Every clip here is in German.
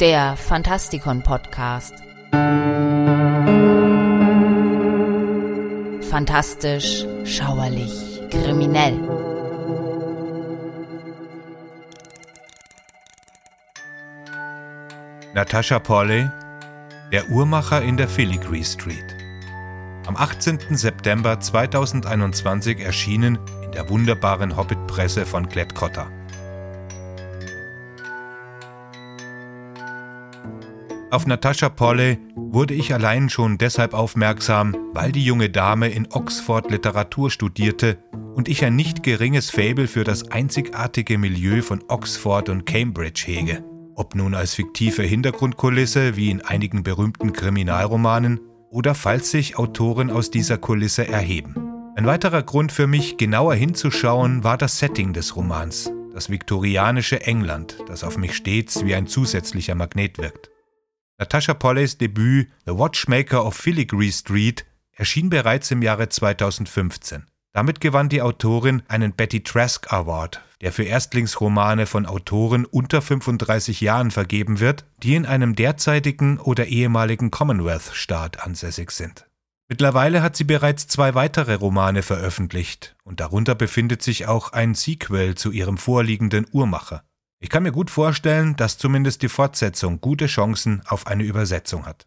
der Fantastikon Podcast. Fantastisch, schauerlich, kriminell. Natasha Polley, der Uhrmacher in der Filigree Street. Am 18. September 2021 erschienen in der wunderbaren Hobbit-Presse von Klett-Cotta. Auf Natasha Polley wurde ich allein schon deshalb aufmerksam, weil die junge Dame in Oxford Literatur studierte und ich ein nicht geringes Faible für das einzigartige Milieu von Oxford und Cambridge hege. Ob nun als fiktive Hintergrundkulisse wie in einigen berühmten Kriminalromanen oder falls sich Autoren aus dieser Kulisse erheben. Ein weiterer Grund für mich, genauer hinzuschauen, war das Setting des Romans, das viktorianische England, das auf mich stets wie ein zusätzlicher Magnet wirkt. Natasha Polleys Debüt The Watchmaker of Filigree Street erschien bereits im Jahre 2015. Damit gewann die Autorin einen Betty Trask Award, der für Erstlingsromane von Autoren unter 35 Jahren vergeben wird, die in einem derzeitigen oder ehemaligen Commonwealth-Staat ansässig sind. Mittlerweile hat sie bereits zwei weitere Romane veröffentlicht und darunter befindet sich auch ein Sequel zu ihrem vorliegenden Uhrmacher. Ich kann mir gut vorstellen, dass zumindest die Fortsetzung gute Chancen auf eine Übersetzung hat.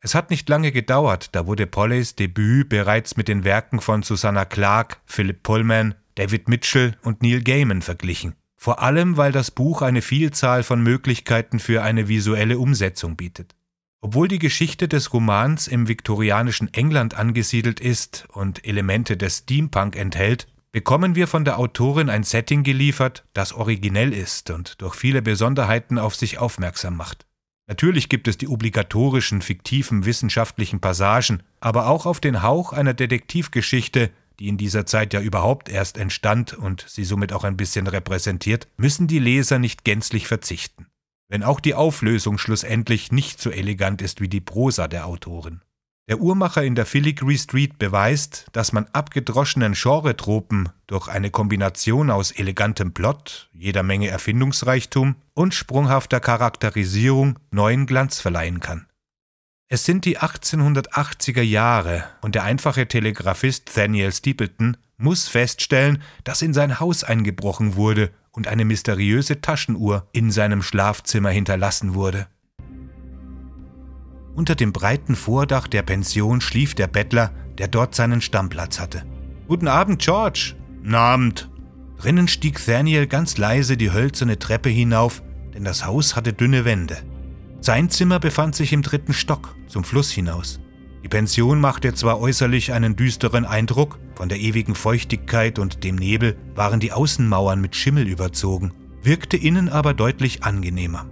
Es hat nicht lange gedauert, da wurde Polleys Debüt bereits mit den Werken von Susanna Clarke, Philip Pullman, David Mitchell und Neil Gaiman verglichen. Vor allem, weil das Buch eine Vielzahl von Möglichkeiten für eine visuelle Umsetzung bietet. Obwohl die Geschichte des Romans im viktorianischen England angesiedelt ist und Elemente des Steampunk enthält, bekommen wir von der Autorin ein Setting geliefert, das originell ist und durch viele Besonderheiten auf sich aufmerksam macht. Natürlich gibt es die obligatorischen fiktiven wissenschaftlichen Passagen, aber auch auf den Hauch einer Detektivgeschichte, die in dieser Zeit ja überhaupt erst entstand und sie somit auch ein bisschen repräsentiert, müssen die Leser nicht gänzlich verzichten. Wenn auch die Auflösung schlussendlich nicht so elegant ist wie die Prosa der Autorin. Der Uhrmacher in der Filigree Street beweist, dass man abgedroschenen Genretropen durch eine Kombination aus elegantem Plot, jeder Menge Erfindungsreichtum und sprunghafter Charakterisierung neuen Glanz verleihen kann. Es sind die 1880er Jahre und der einfache Telegraphist Daniel Stapleton muss feststellen, dass in sein Haus eingebrochen wurde und eine mysteriöse Taschenuhr in seinem Schlafzimmer hinterlassen wurde. Unter dem breiten Vordach der Pension schlief der Bettler, der dort seinen Stammplatz hatte. Guten Abend, George. Abend. Drinnen stieg Thaniel ganz leise die hölzerne Treppe hinauf, denn das Haus hatte dünne Wände. Sein Zimmer befand sich im dritten Stock, zum Fluss hinaus. Die Pension machte zwar äußerlich einen düsteren Eindruck, von der ewigen Feuchtigkeit und dem Nebel waren die Außenmauern mit Schimmel überzogen, wirkte innen aber deutlich angenehmer.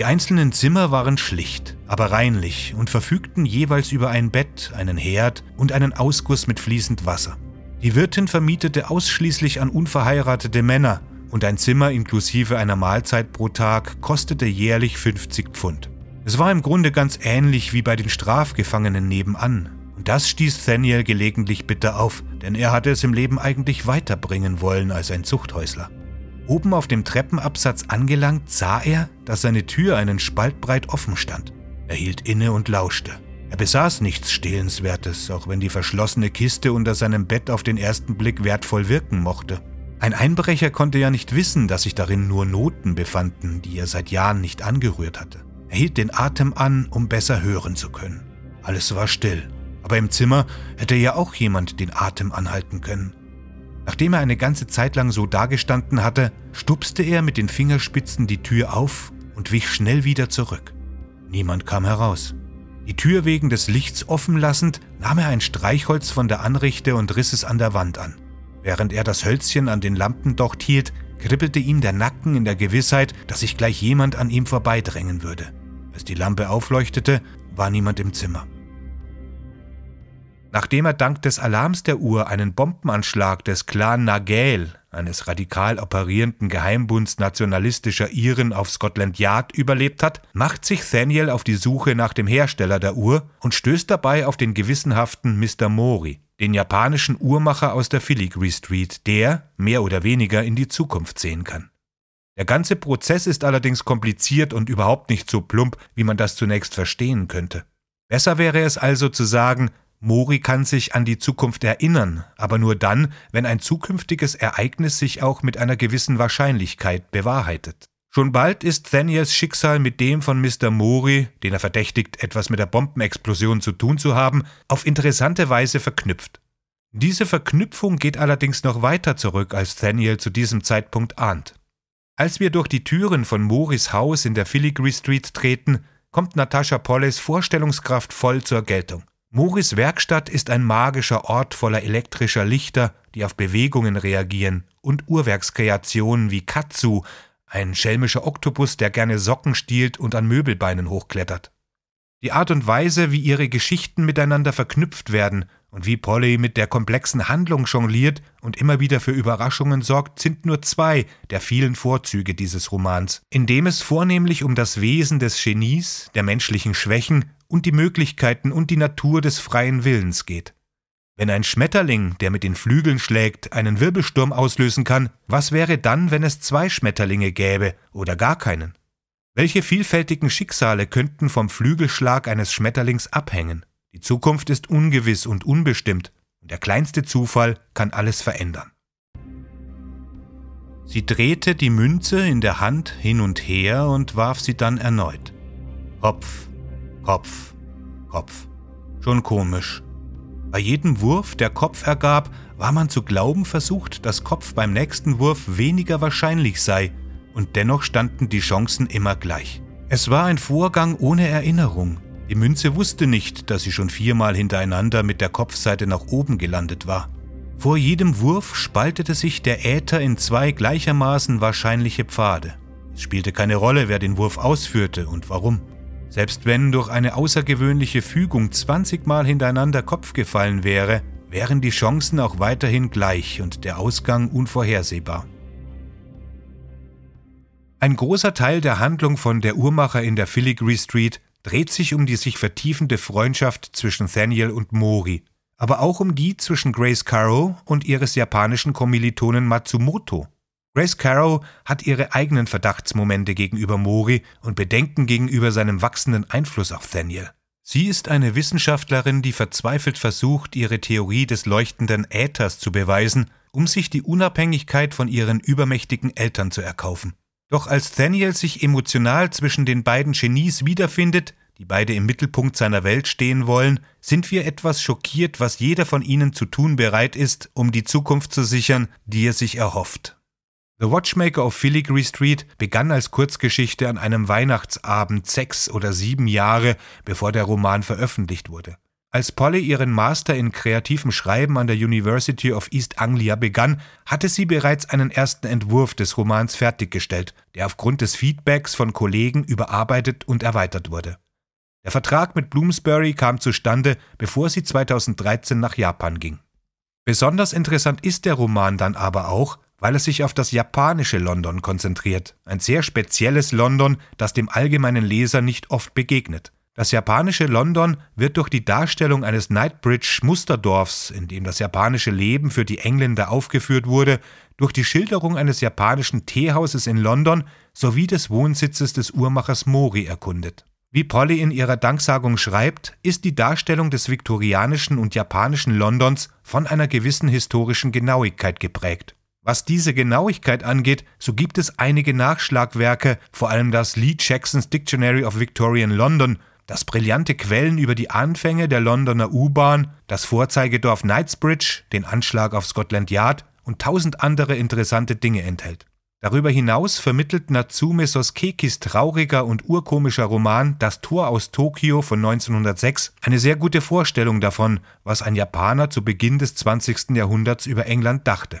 Die einzelnen Zimmer waren schlicht, aber reinlich und verfügten jeweils über ein Bett, einen Herd und einen Ausguss mit fließend Wasser. Die Wirtin vermietete ausschließlich an unverheiratete Männer und ein Zimmer inklusive einer Mahlzeit pro Tag kostete jährlich 50 Pfund. Es war im Grunde ganz ähnlich wie bei den Strafgefangenen nebenan. Und das stieß Thaniel gelegentlich bitter auf, denn er hatte es im Leben eigentlich weiterbringen wollen als ein Zuchthäusler. Oben auf dem Treppenabsatz angelangt, sah er, dass seine Tür einen Spalt breit offen stand. Er hielt inne und lauschte. Er besaß nichts Stehlenswertes, auch wenn die verschlossene Kiste unter seinem Bett auf den ersten Blick wertvoll wirken mochte. Ein Einbrecher konnte ja nicht wissen, dass sich darin nur Noten befanden, die er seit Jahren nicht angerührt hatte. Er hielt den Atem an, um besser hören zu können. Alles war still, aber im Zimmer hätte ja auch jemand den Atem anhalten können. Nachdem er eine ganze Zeit lang so dagestanden hatte, stupste er mit den Fingerspitzen die Tür auf und wich schnell wieder zurück. Niemand kam heraus. Die Tür wegen des Lichts offen lassend, nahm er ein Streichholz von der Anrichte und riss es an der Wand an. Während er das Hölzchen an den Lampendocht hielt, kribbelte ihm der Nacken in der Gewissheit, dass sich gleich jemand an ihm vorbeidrängen würde. Als die Lampe aufleuchtete, war niemand im Zimmer. Nachdem er dank des Alarms der Uhr einen Bombenanschlag des Clan Nagel, eines radikal operierenden Geheimbunds nationalistischer Iren auf Scotland Yard, überlebt hat, macht sich Thaniel auf die Suche nach dem Hersteller der Uhr und stößt dabei auf den gewissenhaften Mr. Mori, den japanischen Uhrmacher aus der Filigree Street, der mehr oder weniger in die Zukunft sehen kann. Der ganze Prozess ist allerdings kompliziert und überhaupt nicht so plump, wie man das zunächst verstehen könnte. Besser wäre es also zu sagen, Mori kann sich an die Zukunft erinnern, aber nur dann, wenn ein zukünftiges Ereignis sich auch mit einer gewissen Wahrscheinlichkeit bewahrheitet. Schon bald ist Daniels Schicksal mit dem von Mr. Mori, den er verdächtigt, etwas mit der Bombenexplosion zu tun zu haben, auf interessante Weise verknüpft. Diese Verknüpfung geht allerdings noch weiter zurück, als Daniel zu diesem Zeitpunkt ahnt. Als wir durch die Türen von Moris Haus in der Filigree Street treten, kommt Natascha Polles Vorstellungskraft voll zur Geltung. Moris Werkstatt ist ein magischer Ort voller elektrischer Lichter, die auf Bewegungen reagieren, und Uhrwerkskreationen wie Katsu, ein schelmischer Oktopus, der gerne Socken stiehlt und an Möbelbeinen hochklettert. Die Art und Weise, wie ihre Geschichten miteinander verknüpft werden und wie Polly mit der komplexen Handlung jongliert und immer wieder für Überraschungen sorgt, sind nur zwei der vielen Vorzüge dieses Romans, in dem es vornehmlich um das Wesen des Genies, der menschlichen Schwächen und die Möglichkeiten und die Natur des freien Willens geht. Wenn ein Schmetterling, der mit den Flügeln schlägt, einen Wirbelsturm auslösen kann, was wäre dann, wenn es zwei Schmetterlinge gäbe oder gar keinen? Welche vielfältigen Schicksale könnten vom Flügelschlag eines Schmetterlings abhängen? Die Zukunft ist ungewiss und unbestimmt, und der kleinste Zufall kann alles verändern. Sie drehte die Münze in der Hand hin und her und warf sie dann erneut. Kopf, Kopf, Kopf. Schon komisch. Bei jedem Wurf, der Kopf ergab, war man zu glauben versucht, dass Kopf beim nächsten Wurf weniger wahrscheinlich sei, und dennoch standen die Chancen immer gleich. Es war ein Vorgang ohne Erinnerung. Die Münze wusste nicht, dass sie schon viermal hintereinander mit der Kopfseite nach oben gelandet war. Vor jedem Wurf spaltete sich der Äther in zwei gleichermaßen wahrscheinliche Pfade. Es spielte keine Rolle, wer den Wurf ausführte und warum. Selbst wenn durch eine außergewöhnliche Fügung 20 Mal hintereinander Kopf gefallen wäre, wären die Chancen auch weiterhin gleich und der Ausgang unvorhersehbar. Ein großer Teil der Handlung von Der Uhrmacher in der Filigree Street dreht sich um die sich vertiefende Freundschaft zwischen Thaniel und Mori, aber auch um die zwischen Grace Caro und ihres japanischen Kommilitonen Matsumoto. Grace Carrow hat ihre eigenen Verdachtsmomente gegenüber Mori und Bedenken gegenüber seinem wachsenden Einfluss auf Daniel. Sie ist eine Wissenschaftlerin, die verzweifelt versucht, ihre Theorie des leuchtenden Äthers zu beweisen, um sich die Unabhängigkeit von ihren übermächtigen Eltern zu erkaufen. Doch als Daniel sich emotional zwischen den beiden Genies wiederfindet, die beide im Mittelpunkt seiner Welt stehen wollen, sind wir etwas schockiert, was jeder von ihnen zu tun bereit ist, um die Zukunft zu sichern, die er sich erhofft. The Watchmaker of Filigree Street begann als Kurzgeschichte an einem Weihnachtsabend sechs oder sieben Jahre, bevor der Roman veröffentlicht wurde. Als Polly ihren Master in kreativem Schreiben an der University of East Anglia begann, hatte sie bereits einen ersten Entwurf des Romans fertiggestellt, der aufgrund des Feedbacks von Kollegen überarbeitet und erweitert wurde. Der Vertrag mit Bloomsbury kam zustande, bevor sie 2013 nach Japan ging. Besonders interessant ist der Roman dann aber auch, weil es sich auf das japanische London konzentriert, ein sehr spezielles London, das dem allgemeinen Leser nicht oft begegnet. Das japanische London wird durch die Darstellung eines Knightbridge-Musterdorfs, in dem das japanische Leben für die Engländer aufgeführt wurde, durch die Schilderung eines japanischen Teehauses in London sowie des Wohnsitzes des Uhrmachers Mori erkundet. Wie Polly in ihrer Danksagung schreibt, ist die Darstellung des viktorianischen und japanischen Londons von einer gewissen historischen Genauigkeit geprägt. Was diese Genauigkeit angeht, so gibt es einige Nachschlagwerke, vor allem das Lee Jacksons Dictionary of Victorian London, das brillante Quellen über die Anfänge der Londoner U-Bahn, das Vorzeigedorf Knightsbridge, den Anschlag auf Scotland Yard und tausend andere interessante Dinge enthält. Darüber hinaus vermittelt Natsume Soskekis trauriger und urkomischer Roman Das Tor aus Tokio von 1906 eine sehr gute Vorstellung davon, was ein Japaner zu Beginn des 20. Jahrhunderts über England dachte.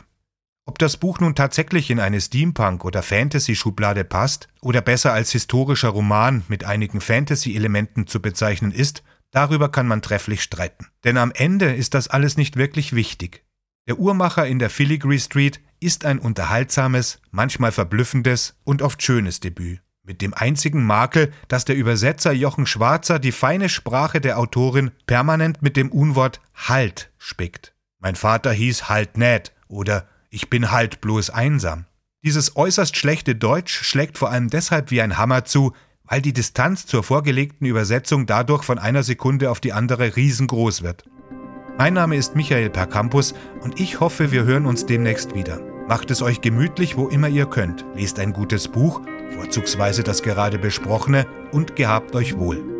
Ob das Buch nun tatsächlich in eine Steampunk- oder Fantasy-Schublade passt oder besser als historischer Roman mit einigen Fantasy-Elementen zu bezeichnen ist, darüber kann man trefflich streiten. Denn am Ende ist das alles nicht wirklich wichtig. Der Uhrmacher in der Filigree Street ist ein unterhaltsames, manchmal verblüffendes und oft schönes Debüt. Mit dem einzigen Makel, dass der Übersetzer Jochen Schwarzer die feine Sprache der Autorin permanent mit dem Unwort Halt spickt. Mein Vater hieß Halt Ned oder ich bin halt bloß einsam. Dieses äußerst schlechte Deutsch schlägt vor allem deshalb wie ein Hammer zu, weil die Distanz zur vorgelegten Übersetzung dadurch von einer Sekunde auf die andere riesengroß wird. Mein Name ist Michael Percampus und ich hoffe, wir hören uns demnächst wieder. Macht es euch gemütlich, wo immer ihr könnt. Lest ein gutes Buch, vorzugsweise das gerade besprochene, und gehabt euch wohl.